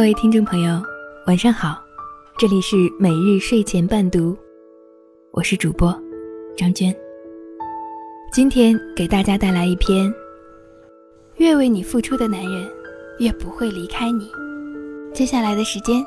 各位听众朋友，晚上好，这里是每日睡前伴读，我是主播张娟。今天给大家带来一篇：越为你付出的男人，越不会离开你。接下来的时间，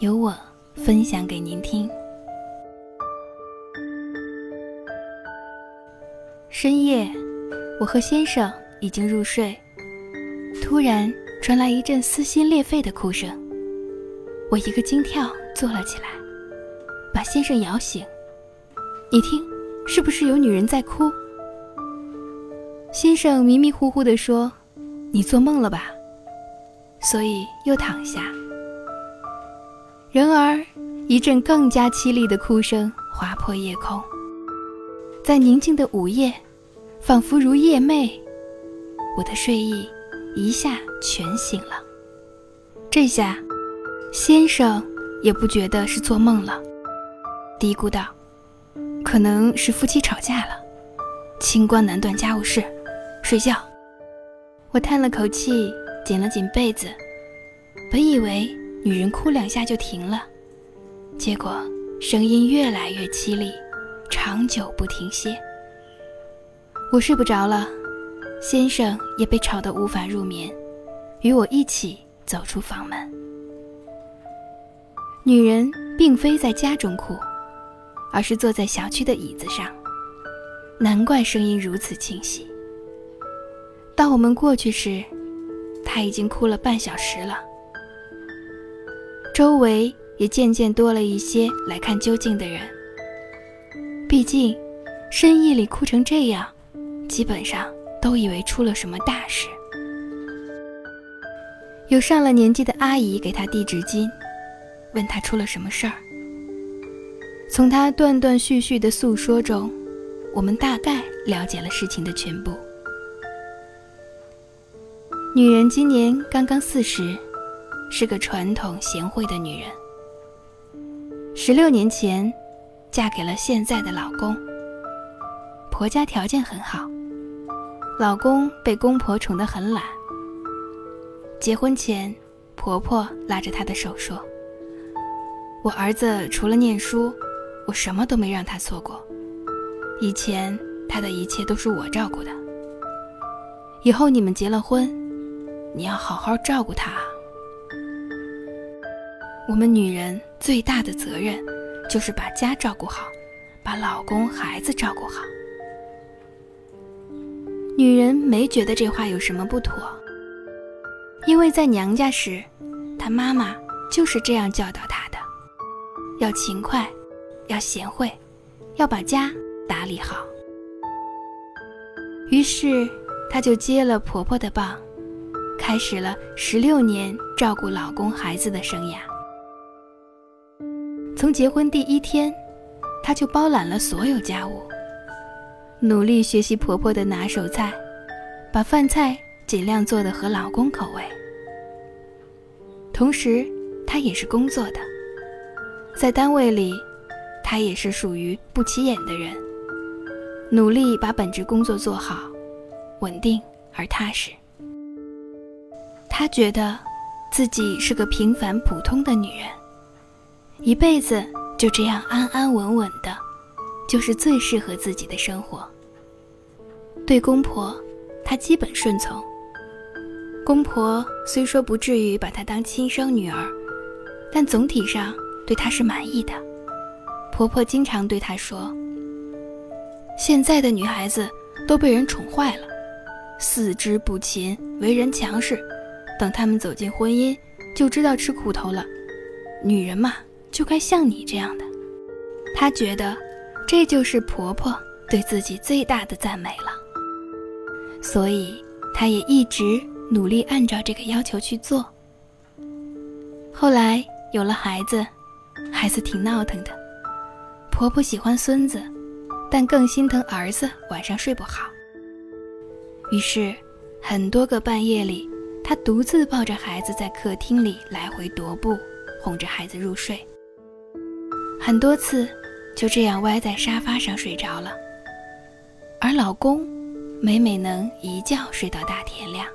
由我分享给您听。深夜，我和先生已经入睡，突然传来一阵撕心裂肺的哭声，我一个惊跳坐了起来，把先生摇醒。你听，是不是有女人在哭？先生迷迷糊糊地说：“你做梦了吧？”所以又躺下。然而，一阵更加凄厉的哭声划破夜空。在宁静的午夜，仿佛如夜寐，我的睡意一下全醒了。这下，先生也不觉得是做梦了，嘀咕道：“可能是夫妻吵架了，清官难断家务事，睡觉。”我叹了口气，紧了紧被子，本以为女人哭两下就停了，结果声音越来越凄厉。长久不停歇，我睡不着了，先生也被吵得无法入眠，与我一起走出房门。女人并非在家中哭，而是坐在小区的椅子上，难怪声音如此清晰。当我们过去时，她已经哭了半小时了。周围也渐渐多了一些来看究竟的人。毕竟，深夜里哭成这样，基本上都以为出了什么大事。有上了年纪的阿姨给他递纸巾，问他出了什么事儿。从他断断续续的诉说中，我们大概了解了事情的全部。女人今年刚刚四十，是个传统贤惠的女人。十六年前。嫁给了现在的老公。婆家条件很好，老公被公婆宠得很懒。结婚前，婆婆拉着她的手说：“我儿子除了念书，我什么都没让他错过。以前他的一切都是我照顾的。以后你们结了婚，你要好好照顾他。我们女人最大的责任。”就是把家照顾好，把老公孩子照顾好。女人没觉得这话有什么不妥，因为在娘家时，她妈妈就是这样教导她的：要勤快，要贤惠，要把家打理好。于是，她就接了婆婆的棒，开始了十六年照顾老公孩子的生涯。从结婚第一天，她就包揽了所有家务，努力学习婆婆的拿手菜，把饭菜尽量做的合老公口味。同时，她也是工作的，在单位里，她也是属于不起眼的人，努力把本职工作做好，稳定而踏实。她觉得，自己是个平凡普通的女人。一辈子就这样安安稳稳的，就是最适合自己的生活。对公婆，她基本顺从。公婆虽说不至于把她当亲生女儿，但总体上对她是满意的。婆婆经常对她说：“现在的女孩子都被人宠坏了，四肢不勤，为人强势，等她们走进婚姻，就知道吃苦头了。女人嘛。”就该像你这样的，她觉得这就是婆婆对自己最大的赞美了，所以她也一直努力按照这个要求去做。后来有了孩子，孩子挺闹腾的，婆婆喜欢孙子，但更心疼儿子晚上睡不好。于是，很多个半夜里，她独自抱着孩子在客厅里来回踱步，哄着孩子入睡。很多次，就这样歪在沙发上睡着了。而老公，每每能一觉睡到大天亮。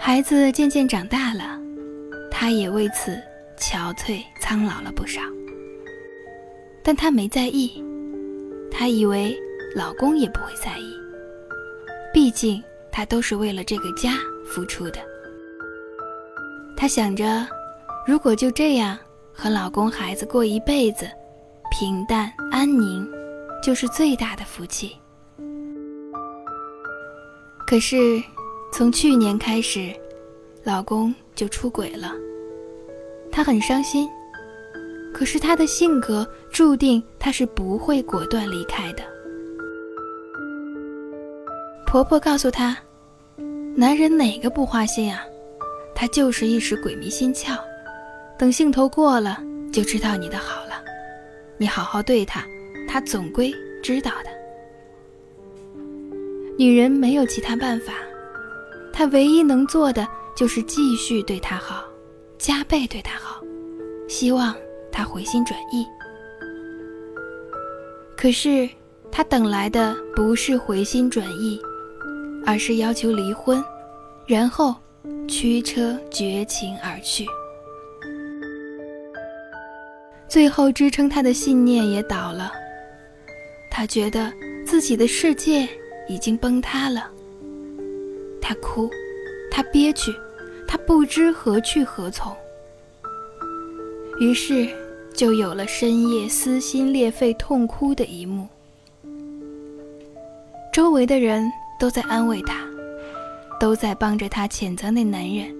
孩子渐渐长大了，她也为此憔悴苍老了不少。但她没在意，她以为老公也不会在意，毕竟她都是为了这个家付出的。她想着，如果就这样和老公孩子过一辈子，平淡安宁，就是最大的福气。可是，从去年开始，老公就出轨了。她很伤心，可是她的性格注定她是不会果断离开的。婆婆告诉她：“男人哪个不花心啊？他就是一时鬼迷心窍，等兴头过了，就知道你的好了。你好好对他，他总归知道的。”女人没有其他办法，她唯一能做的就是继续对他好，加倍对他好，希望他回心转意。可是，她等来的不是回心转意，而是要求离婚，然后驱车绝情而去。最后，支撑她的信念也倒了，她觉得自己的世界。已经崩塌了。他哭，他憋屈，他不知何去何从。于是，就有了深夜撕心裂肺痛哭的一幕。周围的人都在安慰他，都在帮着他谴责那男人。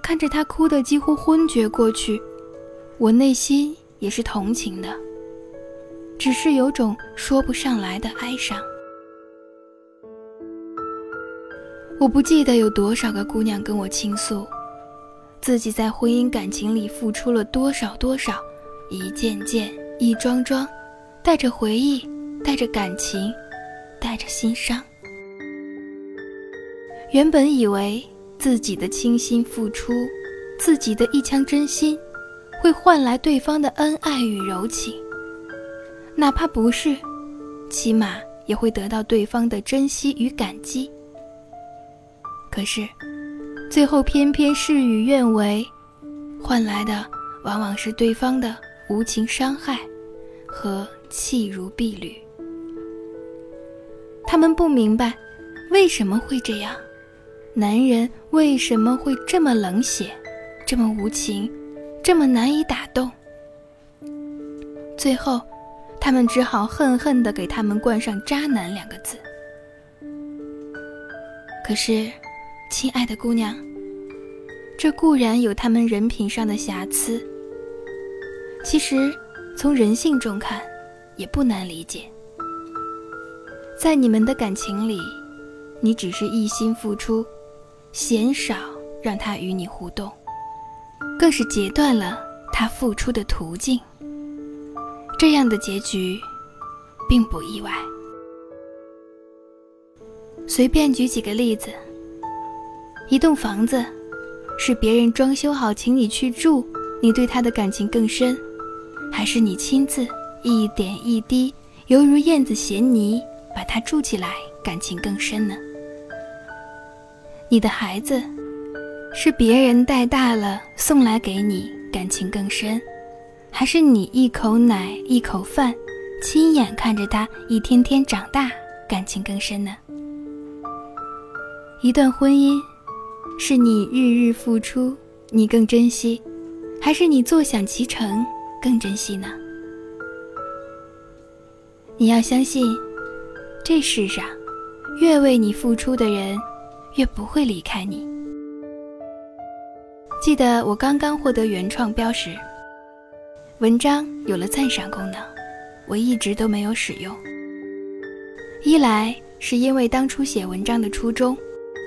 看着他哭得几乎昏厥过去，我内心也是同情的，只是有种说不上来的哀伤。我不记得有多少个姑娘跟我倾诉，自己在婚姻感情里付出了多少多少，一件件，一桩桩，带着回忆，带着感情，带着心伤。原本以为自己的倾心付出，自己的一腔真心，会换来对方的恩爱与柔情，哪怕不是，起码也会得到对方的珍惜与感激。可是，最后偏偏事与愿违，换来的往往是对方的无情伤害和弃如敝履。他们不明白为什么会这样，男人为什么会这么冷血，这么无情，这么难以打动。最后，他们只好恨恨地给他们冠上“渣男”两个字。可是。亲爱的姑娘，这固然有他们人品上的瑕疵，其实从人性中看，也不难理解。在你们的感情里，你只是一心付出，鲜少让他与你互动，更是截断了他付出的途径。这样的结局，并不意外。随便举几个例子。一栋房子，是别人装修好请你去住，你对他的感情更深，还是你亲自一点一滴，犹如燕子衔泥把它筑起来，感情更深呢？你的孩子，是别人带大了送来给你，感情更深，还是你一口奶一口饭，亲眼看着他一天天长大，感情更深呢？一段婚姻。是你日日付出，你更珍惜，还是你坐享其成更珍惜呢？你要相信，这世上，越为你付出的人，越不会离开你。记得我刚刚获得原创标识，文章有了赞赏功能，我一直都没有使用。一来是因为当初写文章的初衷。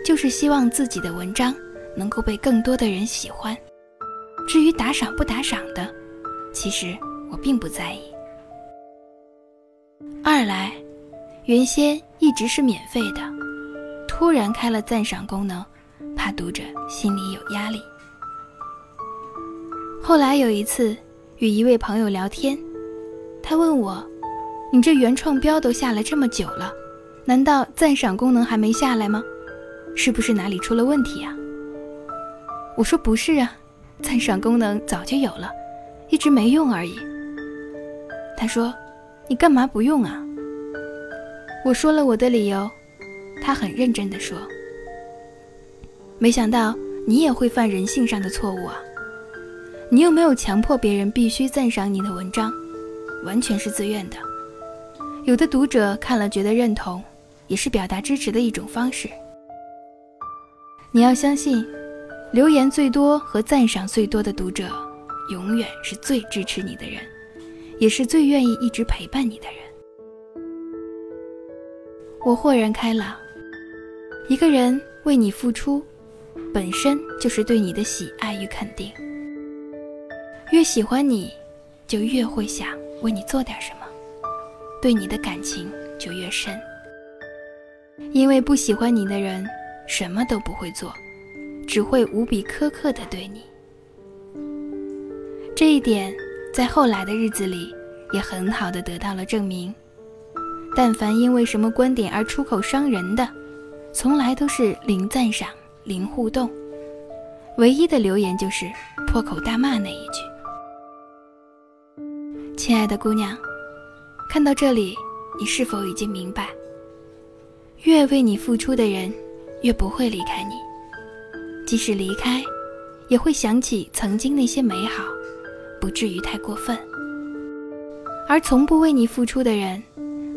就是希望自己的文章能够被更多的人喜欢。至于打赏不打赏的，其实我并不在意。二来，原先一直是免费的，突然开了赞赏功能，怕读者心里有压力。后来有一次与一位朋友聊天，他问我：“你这原创标都下了这么久了，难道赞赏功能还没下来吗？”是不是哪里出了问题啊？我说不是啊，赞赏功能早就有了，一直没用而已。他说：“你干嘛不用啊？”我说了我的理由，他很认真地说：“没想到你也会犯人性上的错误啊！你又没有强迫别人必须赞赏你的文章，完全是自愿的。有的读者看了觉得认同，也是表达支持的一种方式。你要相信，留言最多和赞赏最多的读者，永远是最支持你的人，也是最愿意一直陪伴你的人。”我豁然开朗。一个人为你付出，本身就是对你的喜爱与肯定。越喜欢你，就越会想为你做点什么，对你的感情就越深。因为不喜欢你的人，什么都不会做，只会无比苛刻的对你。这一点，在后来的日子里，也很好的得到了证明。但凡因为什么观点而出口伤人的，从来都是零赞赏、零互动，唯一的留言就是破口大骂那一句。亲爱的姑娘，看到这里，你是否已经明白，越为你付出的人，越不会离开你，即使离开，也会想起曾经那些美好，不至于太过分。而从不为你付出的人。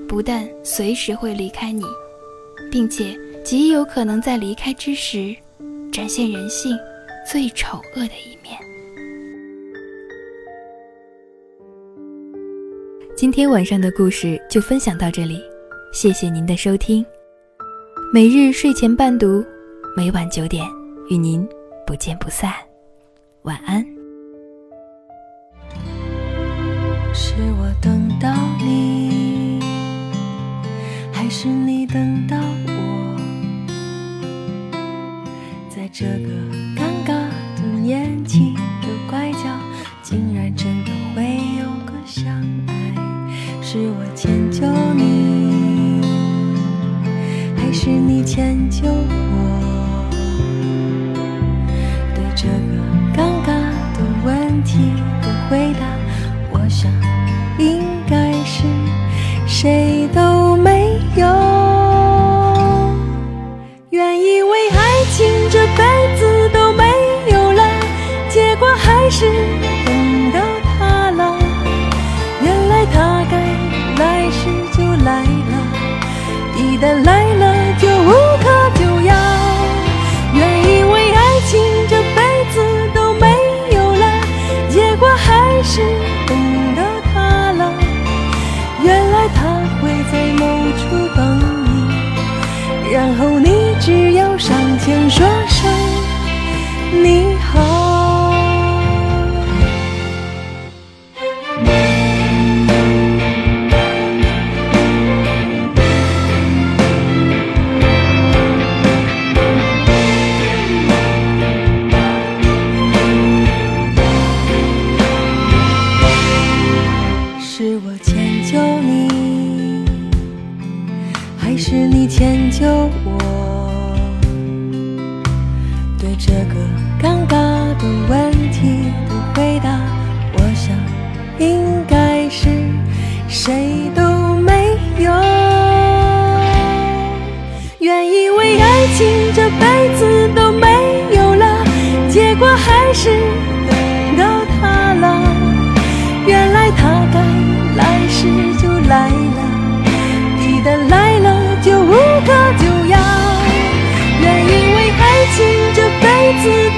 不但随时会离开你，并且极有可能在离开之时，展现人性最丑恶的一面。今天晚上的故事就分享到这里，谢谢您的收听。每日睡前伴读，每晚九点与您不见不散。晚安。是我等到你。还是你等到我，在这个谁都。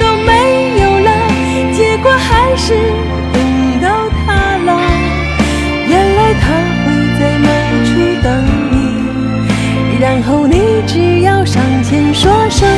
都没有了，结果还是等到他了。原来他会在某处等你，然后你只要上前说声